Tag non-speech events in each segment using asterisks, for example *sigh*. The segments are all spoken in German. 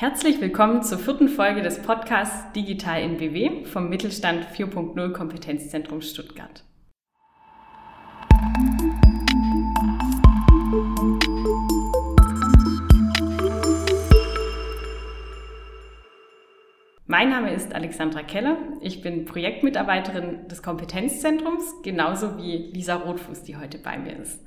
Herzlich willkommen zur vierten Folge des Podcasts Digital in BW vom Mittelstand 4.0 Kompetenzzentrum Stuttgart. Mein Name ist Alexandra Keller. Ich bin Projektmitarbeiterin des Kompetenzzentrums, genauso wie Lisa Rotfuß, die heute bei mir ist.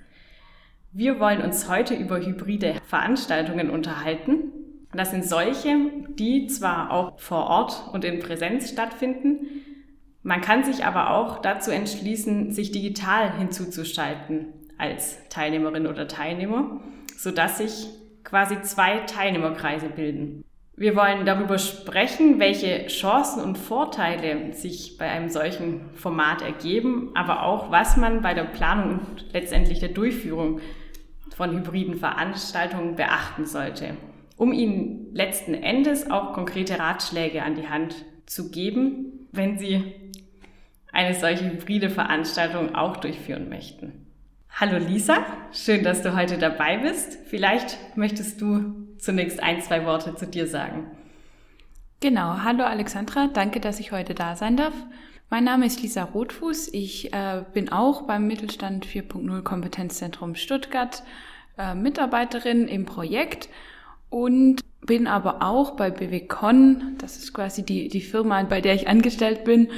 Wir wollen uns heute über hybride Veranstaltungen unterhalten das sind solche, die zwar auch vor Ort und in Präsenz stattfinden, man kann sich aber auch dazu entschließen, sich digital hinzuzuschalten als Teilnehmerin oder Teilnehmer, sodass sich quasi zwei Teilnehmerkreise bilden. Wir wollen darüber sprechen, welche Chancen und Vorteile sich bei einem solchen Format ergeben, aber auch, was man bei der Planung und letztendlich der Durchführung von hybriden Veranstaltungen beachten sollte um ihnen letzten Endes auch konkrete Ratschläge an die Hand zu geben, wenn sie eine solche hybride Veranstaltung auch durchführen möchten. Hallo Lisa, schön, dass du heute dabei bist. Vielleicht möchtest du zunächst ein, zwei Worte zu dir sagen. Genau, hallo Alexandra, danke, dass ich heute da sein darf. Mein Name ist Lisa Rotfuß. Ich äh, bin auch beim Mittelstand 4.0 Kompetenzzentrum Stuttgart äh, Mitarbeiterin im Projekt und bin aber auch bei BWCon, das ist quasi die, die Firma, bei der ich angestellt bin,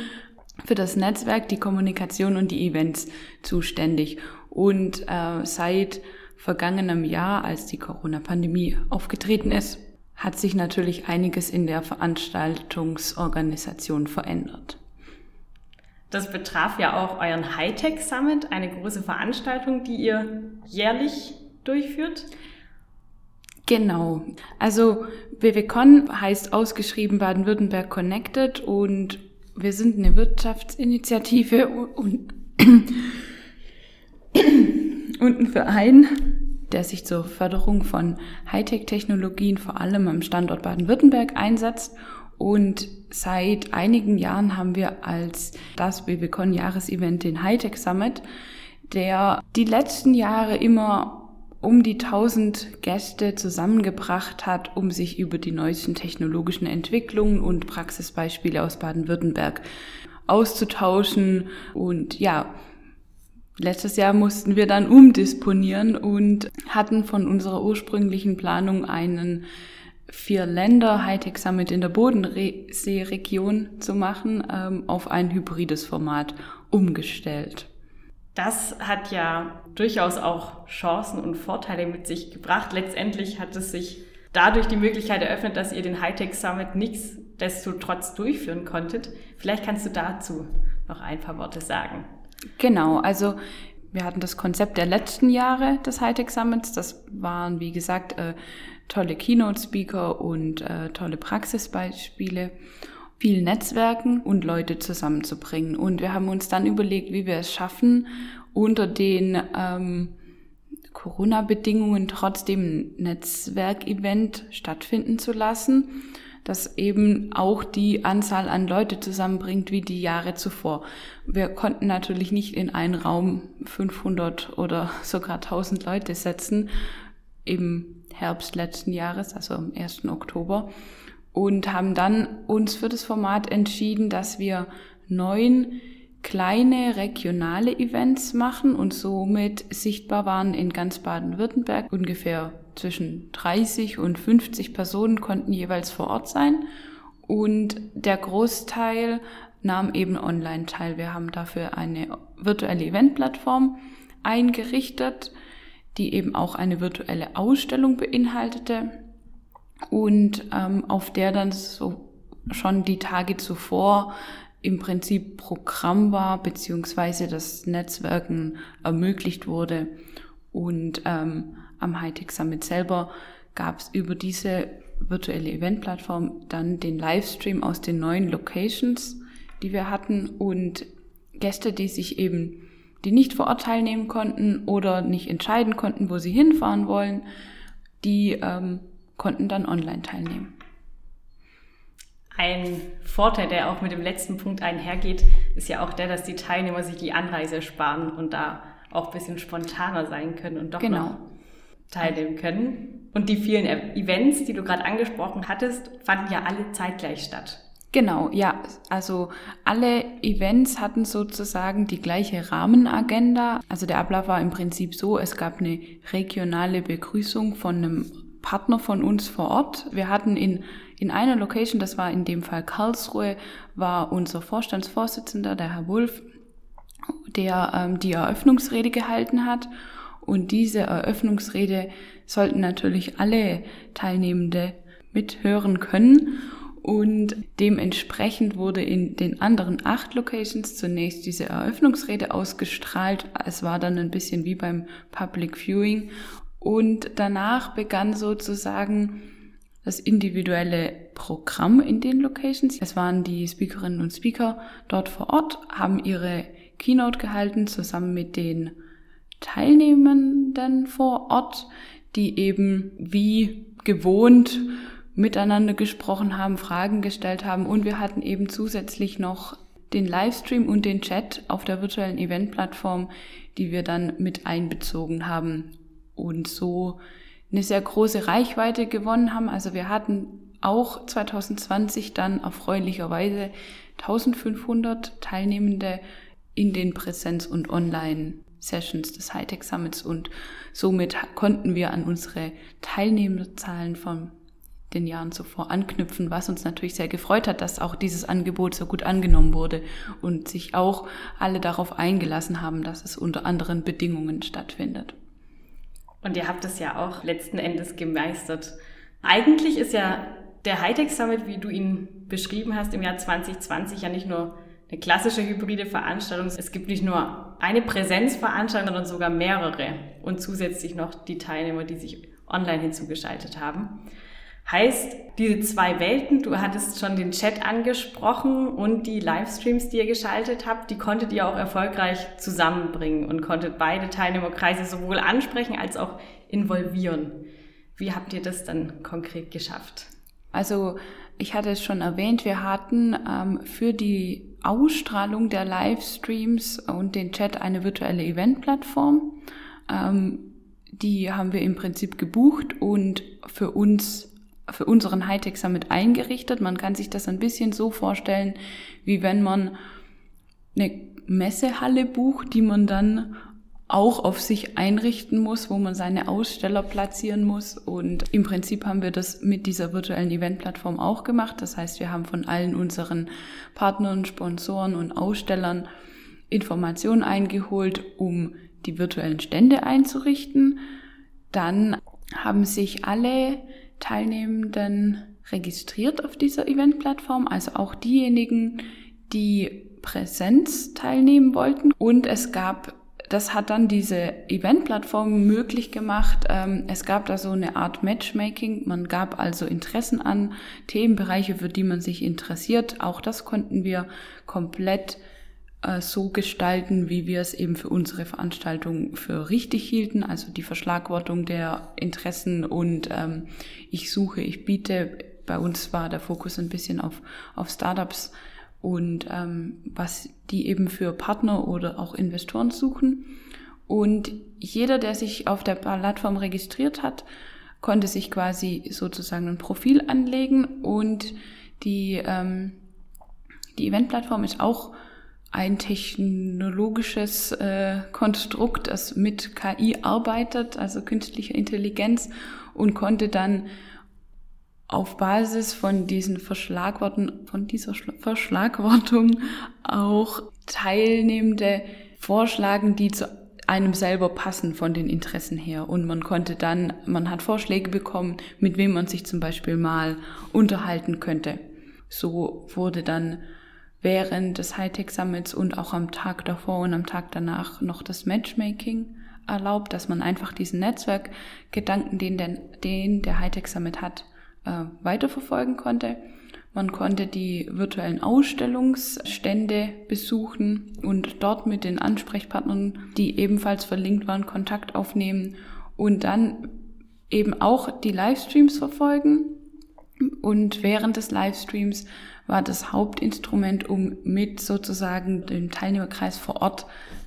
für das Netzwerk, die Kommunikation und die Events zuständig. Und äh, seit vergangenem Jahr, als die Corona-Pandemie aufgetreten ist, hat sich natürlich einiges in der Veranstaltungsorganisation verändert. Das betraf ja auch euren Hightech Summit, eine große Veranstaltung, die ihr jährlich durchführt. Genau. Also BWCon heißt ausgeschrieben Baden-Württemberg Connected und wir sind eine Wirtschaftsinitiative und, und ein Verein, der sich zur Förderung von Hightech-Technologien vor allem am Standort Baden-Württemberg einsetzt. Und seit einigen Jahren haben wir als das BWCon Jahresevent den Hightech Summit, der die letzten Jahre immer um die 1000 Gäste zusammengebracht hat, um sich über die neuesten technologischen Entwicklungen und Praxisbeispiele aus Baden-Württemberg auszutauschen. Und ja, letztes Jahr mussten wir dann umdisponieren und hatten von unserer ursprünglichen Planung einen vier Länder Hightech Summit in der Bodensee-Region zu machen, ähm, auf ein hybrides Format umgestellt. Das hat ja durchaus auch Chancen und Vorteile mit sich gebracht. Letztendlich hat es sich dadurch die Möglichkeit eröffnet, dass ihr den Hightech Summit nichtsdestotrotz durchführen konntet. Vielleicht kannst du dazu noch ein paar Worte sagen. Genau, also wir hatten das Konzept der letzten Jahre des Hightech Summits. Das waren, wie gesagt, äh, tolle Keynote-Speaker und äh, tolle Praxisbeispiele viel Netzwerken und Leute zusammenzubringen. Und wir haben uns dann überlegt, wie wir es schaffen, unter den ähm, Corona-Bedingungen trotzdem ein Netzwerkevent stattfinden zu lassen, das eben auch die Anzahl an Leute zusammenbringt wie die Jahre zuvor. Wir konnten natürlich nicht in einen Raum 500 oder *laughs* sogar 1000 Leute setzen im Herbst letzten Jahres, also am 1. Oktober und haben dann uns für das Format entschieden, dass wir neun kleine regionale Events machen und somit sichtbar waren in ganz Baden-Württemberg. Ungefähr zwischen 30 und 50 Personen konnten jeweils vor Ort sein und der Großteil nahm eben online teil. Wir haben dafür eine virtuelle Eventplattform eingerichtet, die eben auch eine virtuelle Ausstellung beinhaltete und ähm, auf der dann so schon die Tage zuvor im Prinzip Programm war, beziehungsweise das Netzwerken ermöglicht wurde. Und ähm, am Hightech Summit selber gab es über diese virtuelle Eventplattform dann den Livestream aus den neuen Locations, die wir hatten und Gäste, die sich eben, die nicht vor Ort teilnehmen konnten oder nicht entscheiden konnten, wo sie hinfahren wollen, die ähm, konnten dann online teilnehmen. Ein Vorteil, der auch mit dem letzten Punkt einhergeht, ist ja auch der, dass die Teilnehmer sich die Anreise sparen und da auch ein bisschen spontaner sein können und doch genau. noch teilnehmen können. Und die vielen Events, die du gerade angesprochen hattest, fanden ja alle zeitgleich statt. Genau, ja. Also alle Events hatten sozusagen die gleiche Rahmenagenda. Also der Ablauf war im Prinzip so, es gab eine regionale Begrüßung von einem Partner von uns vor Ort. Wir hatten in, in einer Location, das war in dem Fall Karlsruhe, war unser Vorstandsvorsitzender, der Herr Wulff, der ähm, die Eröffnungsrede gehalten hat. Und diese Eröffnungsrede sollten natürlich alle Teilnehmende mithören können. Und dementsprechend wurde in den anderen acht Locations zunächst diese Eröffnungsrede ausgestrahlt. Es war dann ein bisschen wie beim Public Viewing. Und danach begann sozusagen das individuelle Programm in den Locations. Es waren die Speakerinnen und Speaker dort vor Ort, haben ihre Keynote gehalten, zusammen mit den Teilnehmenden vor Ort, die eben wie gewohnt miteinander gesprochen haben, Fragen gestellt haben und wir hatten eben zusätzlich noch den Livestream und den Chat auf der virtuellen Eventplattform, die wir dann mit einbezogen haben und so eine sehr große Reichweite gewonnen haben. Also wir hatten auch 2020 dann erfreulicherweise 1500 Teilnehmende in den Präsenz- und Online-Sessions des Hightech Summits und somit konnten wir an unsere Teilnehmerzahlen vom den Jahren zuvor anknüpfen, was uns natürlich sehr gefreut hat, dass auch dieses Angebot so gut angenommen wurde und sich auch alle darauf eingelassen haben, dass es unter anderen Bedingungen stattfindet. Und ihr habt es ja auch letzten Endes gemeistert. Eigentlich ist ja der Hightech Summit, wie du ihn beschrieben hast, im Jahr 2020 ja nicht nur eine klassische hybride Veranstaltung. Es gibt nicht nur eine Präsenzveranstaltung, sondern sogar mehrere und zusätzlich noch die Teilnehmer, die sich online hinzugeschaltet haben. Heißt, diese zwei Welten, du hattest schon den Chat angesprochen und die Livestreams, die ihr geschaltet habt, die konntet ihr auch erfolgreich zusammenbringen und konntet beide Teilnehmerkreise sowohl ansprechen als auch involvieren. Wie habt ihr das dann konkret geschafft? Also ich hatte es schon erwähnt, wir hatten ähm, für die Ausstrahlung der Livestreams und den Chat eine virtuelle Eventplattform. Ähm, die haben wir im Prinzip gebucht und für uns für unseren Hightech Summit eingerichtet. Man kann sich das ein bisschen so vorstellen, wie wenn man eine Messehalle bucht, die man dann auch auf sich einrichten muss, wo man seine Aussteller platzieren muss. Und im Prinzip haben wir das mit dieser virtuellen Eventplattform auch gemacht. Das heißt, wir haben von allen unseren Partnern, Sponsoren und Ausstellern Informationen eingeholt, um die virtuellen Stände einzurichten. Dann haben sich alle Teilnehmenden registriert auf dieser Eventplattform, also auch diejenigen, die Präsenz teilnehmen wollten. Und es gab, das hat dann diese Eventplattform möglich gemacht. Ähm, es gab da so eine Art Matchmaking. Man gab also Interessen an, Themenbereiche, für die man sich interessiert. Auch das konnten wir komplett so gestalten, wie wir es eben für unsere Veranstaltung für richtig hielten, also die Verschlagwortung der Interessen und ähm, ich suche, ich biete. Bei uns war der Fokus ein bisschen auf, auf Startups und ähm, was die eben für Partner oder auch Investoren suchen. Und jeder, der sich auf der Plattform registriert hat, konnte sich quasi sozusagen ein Profil anlegen und die, ähm, die Eventplattform ist auch ein technologisches äh, Konstrukt, das mit KI arbeitet, also künstlicher Intelligenz, und konnte dann auf Basis von diesen Verschlagworten, von dieser Verschlagwortung auch Teilnehmende vorschlagen, die zu einem selber passen von den Interessen her. Und man konnte dann, man hat Vorschläge bekommen, mit wem man sich zum Beispiel mal unterhalten könnte. So wurde dann während des Hightech Summits und auch am Tag davor und am Tag danach noch das Matchmaking erlaubt, dass man einfach diesen Netzwerkgedanken, den, den, den der Hightech Summit hat, äh, weiterverfolgen konnte. Man konnte die virtuellen Ausstellungsstände besuchen und dort mit den Ansprechpartnern, die ebenfalls verlinkt waren, Kontakt aufnehmen und dann eben auch die Livestreams verfolgen. Und während des Livestreams war das Hauptinstrument, um mit sozusagen dem Teilnehmerkreis vor Ort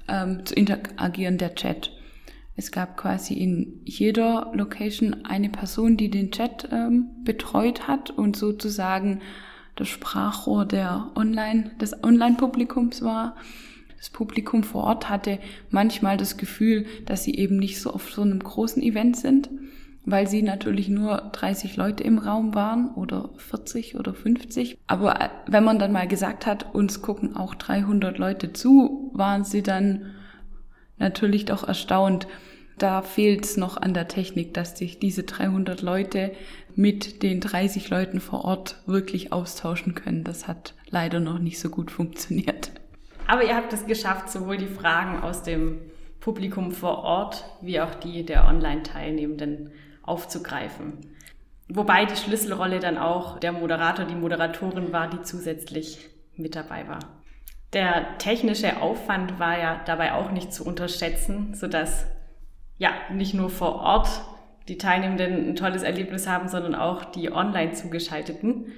ähm, zu interagieren, der Chat. Es gab quasi in jeder Location eine Person, die den Chat ähm, betreut hat und sozusagen das Sprachrohr der Online, des Online-Publikums war. Das Publikum vor Ort hatte manchmal das Gefühl, dass sie eben nicht so auf so einem großen Event sind, weil sie natürlich nur 30 Leute im Raum waren oder 40 oder 50. Aber äh, wenn man dann mal gesagt hat, uns gucken auch 300 Leute zu, waren sie dann natürlich doch erstaunt. Da fehlt es noch an der Technik, dass sich diese 300 Leute mit den 30 Leuten vor Ort wirklich austauschen können. Das hat leider noch nicht so gut funktioniert. Aber ihr habt es geschafft, sowohl die Fragen aus dem Publikum vor Ort wie auch die der Online-Teilnehmenden aufzugreifen. Wobei die Schlüsselrolle dann auch der Moderator, die Moderatorin war, die zusätzlich mit dabei war. Der technische Aufwand war ja dabei auch nicht zu unterschätzen, sodass ja nicht nur vor Ort die Teilnehmenden ein tolles Erlebnis haben, sondern auch die online zugeschalteten.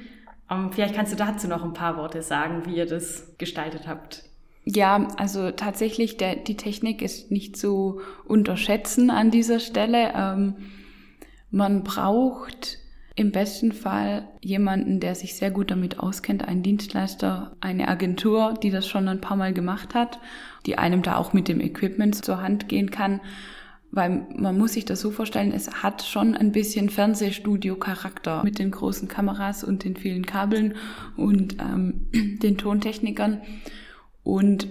Um, ähm, vielleicht kannst du dazu noch ein paar Worte sagen, wie ihr das gestaltet habt. Ja, also tatsächlich, der, die Technik ist nicht zu unterschätzen an dieser Stelle. Ähm, man braucht im besten Fall jemanden, der sich sehr gut damit auskennt, einen Dienstleister, eine Agentur, die das schon ein paar Mal gemacht hat, die einem da auch mit dem Equipment zur Hand gehen kann weil man muss sich das so vorstellen, es hat schon ein bisschen Fernsehstudio-Charakter mit den großen Kameras und den vielen Kabeln und ähm, *clears throat* den Tontechnikern. Und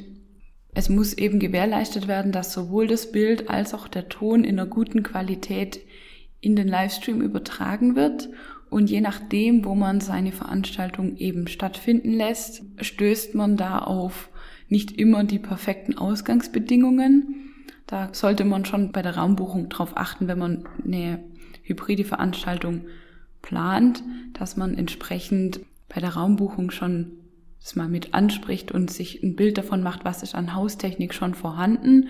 es muss eben gewährleistet werden, dass sowohl das Bild als auch der Ton in einer guten Qualität in den Livestream übertragen wird. Und je nachdem, wo man seine Veranstaltung eben stattfinden lässt, stößt man da auf nicht immer die perfekten Ausgangsbedingungen. Da sollte man schon bei der Raumbuchung darauf achten, wenn man eine hybride Veranstaltung plant, dass man entsprechend bei der Raumbuchung schon das mal mit anspricht und sich ein Bild davon macht, was ist an Haustechnik schon vorhanden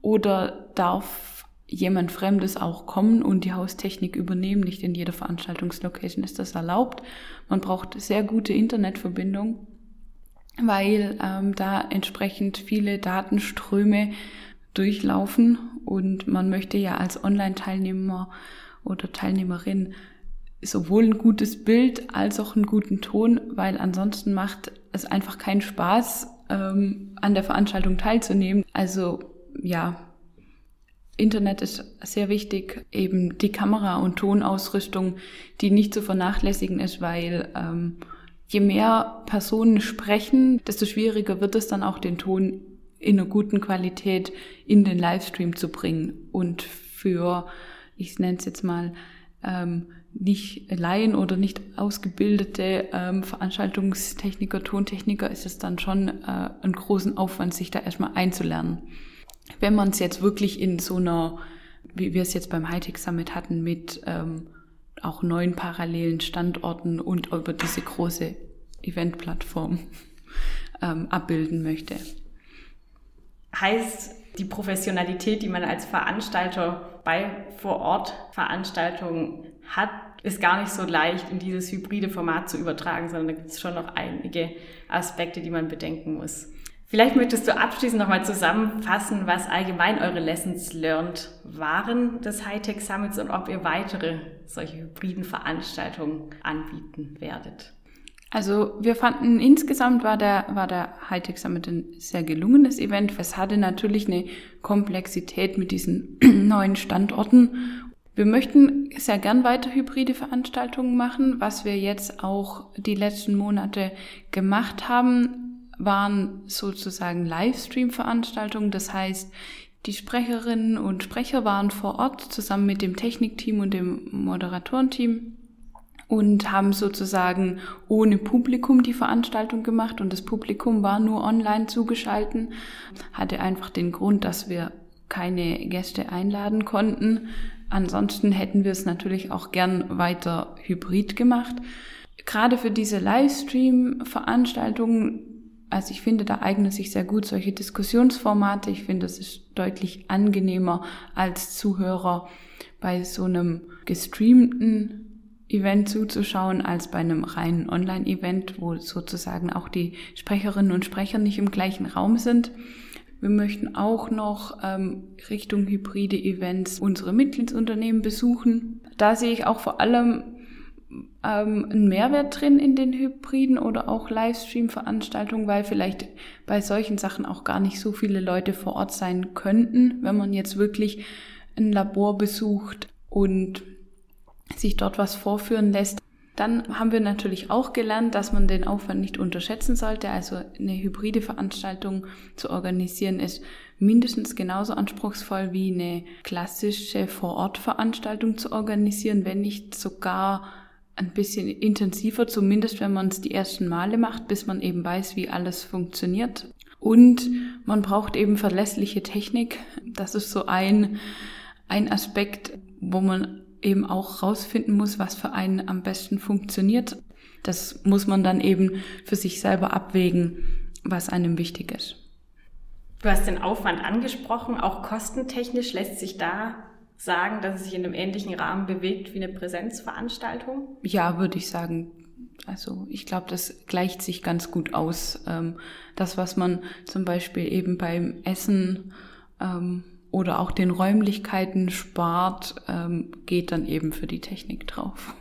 oder darf jemand Fremdes auch kommen und die Haustechnik übernehmen. Nicht in jeder Veranstaltungslocation ist das erlaubt. Man braucht sehr gute Internetverbindung, weil ähm, da entsprechend viele Datenströme durchlaufen und man möchte ja als Online-Teilnehmer oder Teilnehmerin sowohl ein gutes Bild als auch einen guten Ton, weil ansonsten macht es einfach keinen Spaß, ähm, an der Veranstaltung teilzunehmen. Also ja, Internet ist sehr wichtig, eben die Kamera- und Tonausrüstung, die nicht zu vernachlässigen ist, weil ähm, je mehr Personen sprechen, desto schwieriger wird es dann auch den Ton in einer guten Qualität in den Livestream zu bringen und für, ich nenne es jetzt mal, ähm, nicht Laien oder nicht ausgebildete ähm, Veranstaltungstechniker, Tontechniker ist es dann schon äh, einen großen Aufwand, sich da erstmal einzulernen. Wenn man es jetzt wirklich in so einer, wie wir es jetzt beim Hightech Summit hatten, mit ähm, auch neun parallelen Standorten und über diese große Eventplattform *laughs* ähm, abbilden möchte heißt die Professionalität, die man als Veranstalter bei Vor-Ort-Veranstaltungen hat, ist gar nicht so leicht in dieses hybride Format zu übertragen, sondern da gibt es schon noch einige Aspekte, die man bedenken muss. Vielleicht möchtest du abschließend nochmal zusammenfassen, was allgemein eure Lessons learned waren des Hightech Summits und ob ihr weitere solche hybriden Veranstaltungen anbieten werdet. Also wir fanden insgesamt war der, war der Hightech Summit ein sehr gelungenes Event. Es hatte natürlich eine Komplexität mit diesen *clears throat* neuen Standorten. Wir möchten sehr gern weiter hybride Veranstaltungen machen. Was wir jetzt auch die letzten Monate gemacht haben, waren sozusagen Livestream-Veranstaltungen. Das heißt, die Sprecherinnen und Sprecher waren vor Ort zusammen mit dem Technikteam und dem Moderatorenteam und haben sozusagen ohne Publikum die Veranstaltung gemacht und das Publikum war nur online zugeschalten, hatte einfach den Grund, dass wir keine Gäste einladen konnten. Ansonsten hätten wir es natürlich auch gern weiter hybrid gemacht. Gerade für diese Livestream-Veranstaltungen, also ich finde, da eignen sich sehr gut solche Diskussionsformate. Ich finde, es ist deutlich angenehmer als Zuhörer bei so einem gestreamten Event zuzuschauen als bei einem reinen Online-Event, wo sozusagen auch die Sprecherinnen und Sprecher nicht im gleichen Raum sind. Wir möchten auch noch ähm, Richtung hybride Events unsere Mitgliedsunternehmen besuchen. Da sehe ich auch vor allem ähm, einen Mehrwert drin in den Hybriden oder auch Livestream-Veranstaltungen, weil vielleicht bei solchen Sachen auch gar nicht so viele Leute vor Ort sein könnten, wenn man jetzt wirklich ein Labor besucht und sich dort was vorführen lässt. Dann haben wir natürlich auch gelernt, dass man den Aufwand nicht unterschätzen sollte. Also eine hybride Veranstaltung zu organisieren ist mindestens genauso anspruchsvoll wie eine klassische Vor-Ort-Veranstaltung zu organisieren, wenn nicht sogar ein bisschen intensiver, zumindest wenn man es die ersten Male macht, bis man eben weiß, wie alles funktioniert. Und man braucht eben verlässliche Technik. Das ist so ein, ein Aspekt, wo man eben auch rausfinden muss, was für einen am besten funktioniert. Das muss man dann eben für sich selber abwägen, was einem wichtig ist. Du hast den Aufwand angesprochen, auch kostentechnisch lässt sich da sagen, dass es sich in einem ähnlichen Rahmen bewegt wie eine Präsenzveranstaltung? Ja, würde ich sagen. Also ich glaube, das gleicht sich ganz gut aus. Ähm, das, was man zum Beispiel eben beim Essen ähm, oder auch den Räumlichkeiten spart, ähm, geht dann eben für die Technik drauf.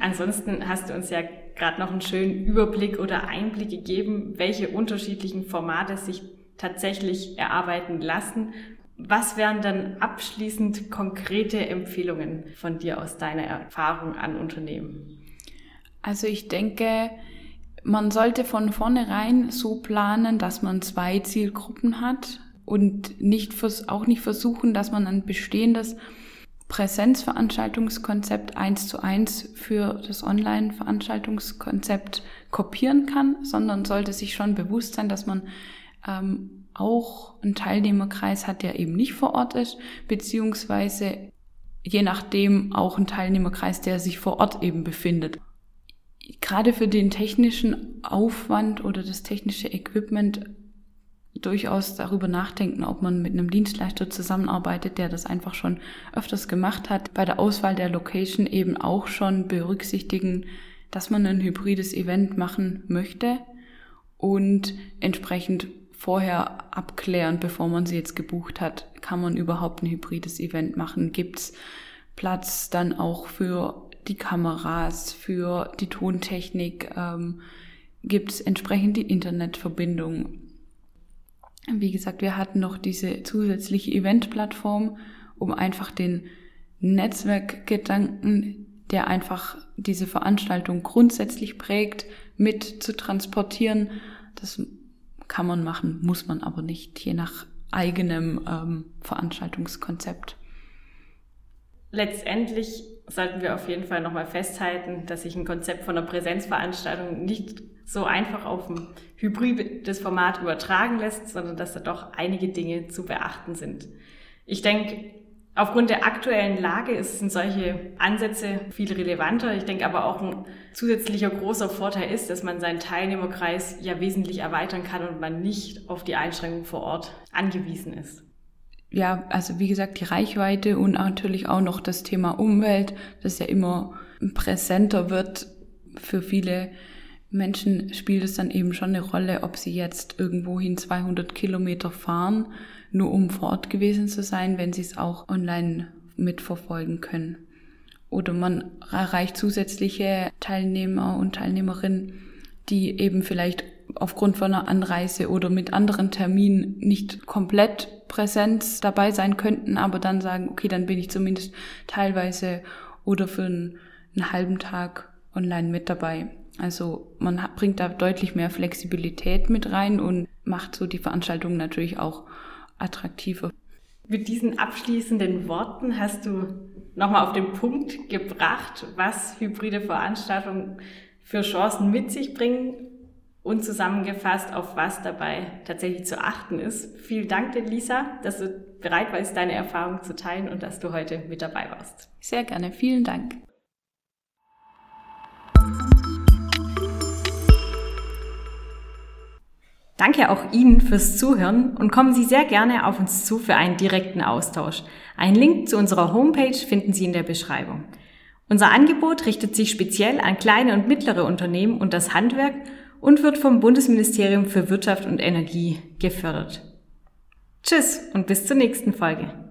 Ansonsten hast du uns ja gerade noch einen schönen Überblick oder Einblick gegeben, welche unterschiedlichen Formate sich tatsächlich erarbeiten lassen was wären dann abschließend konkrete Empfehlungen von dir aus deiner Erfahrung an Unternehmen? Also ich denke, man sollte von vornherein so planen, dass man zwei Zielgruppen hat und nicht, auch nicht versuchen, dass man ein bestehendes Präsenzveranstaltungskonzept eins zu eins für das Online-Veranstaltungskonzept kopieren kann, sondern sollte sich schon bewusst sein, dass man ähm, auch einen Teilnehmerkreis hat, der eben nicht vor Ort ist, beziehungsweise je nachdem auch einen Teilnehmerkreis, der sich vor Ort eben befindet. Gerade für den technischen Aufwand oder das technische Equipment durchaus darüber nachdenken, ob man mit einem Dienstleister zusammenarbeitet, der das einfach schon öfters gemacht hat. Bei der Auswahl der Location eben auch schon berücksichtigen, dass man ein hybrides Event machen möchte und entsprechend vorher abklären, bevor man sie jetzt gebucht hat, kann man überhaupt ein hybrides Event machen? Gibt's Platz dann auch für die Kameras, für die Tontechnik? Ähm, Gibt entsprechend die Internetverbindung? Wie gesagt, wir hatten noch diese zusätzliche Eventplattform, um einfach den Netzwerkgedanken, der einfach diese Veranstaltung grundsätzlich prägt, mit zu transportieren. Das kann man machen, muss man aber nicht, je nach eigenem ähm, Veranstaltungskonzept. Letztendlich sollten wir auf jeden Fall nochmal festhalten, dass sich ein Konzept von einer Präsenzveranstaltung nicht so einfach auf ein hybrides Format übertragen lässt, sondern dass da doch einige Dinge zu beachten sind. Ich denke, Aufgrund der aktuellen Lage sind solche Ansätze viel relevanter. Ich denke aber auch ein zusätzlicher großer Vorteil ist, dass man seinen Teilnehmerkreis ja wesentlich erweitern kann und man nicht auf die Einschränkung vor Ort angewiesen ist. Ja, also wie gesagt, die Reichweite und natürlich auch noch das Thema Umwelt, das ja immer präsenter wird für viele Menschen spielt es dann eben schon eine Rolle, ob sie jetzt irgendwohin 200 Kilometer fahren nur um vor Ort gewesen zu sein, wenn sie es auch online mitverfolgen können. Oder man erreicht zusätzliche Teilnehmer und Teilnehmerinnen, die eben vielleicht aufgrund von einer Anreise oder mit anderen Terminen nicht komplett Präsenz dabei sein könnten, aber dann sagen, okay, dann bin ich zumindest teilweise oder für einen, einen halben Tag online mit dabei. Also man bringt da deutlich mehr Flexibilität mit rein und macht so die Veranstaltung natürlich auch attraktiver. Mit diesen abschließenden Worten hast du nochmal auf den Punkt gebracht, was hybride Veranstaltungen für Chancen mit sich bringen und zusammengefasst, auf was dabei tatsächlich zu achten ist. Vielen Dank dir, Lisa, dass du bereit warst, deine Erfahrungen zu teilen und dass du heute mit dabei warst. Sehr gerne, vielen Dank. Danke auch Ihnen fürs Zuhören und kommen Sie sehr gerne auf uns zu für einen direkten Austausch. Einen Link zu unserer Homepage finden Sie in der Beschreibung. Unser Angebot richtet sich speziell an kleine und mittlere Unternehmen und das Handwerk und wird vom Bundesministerium für Wirtschaft und Energie gefördert. Tschüss und bis zur nächsten Folge.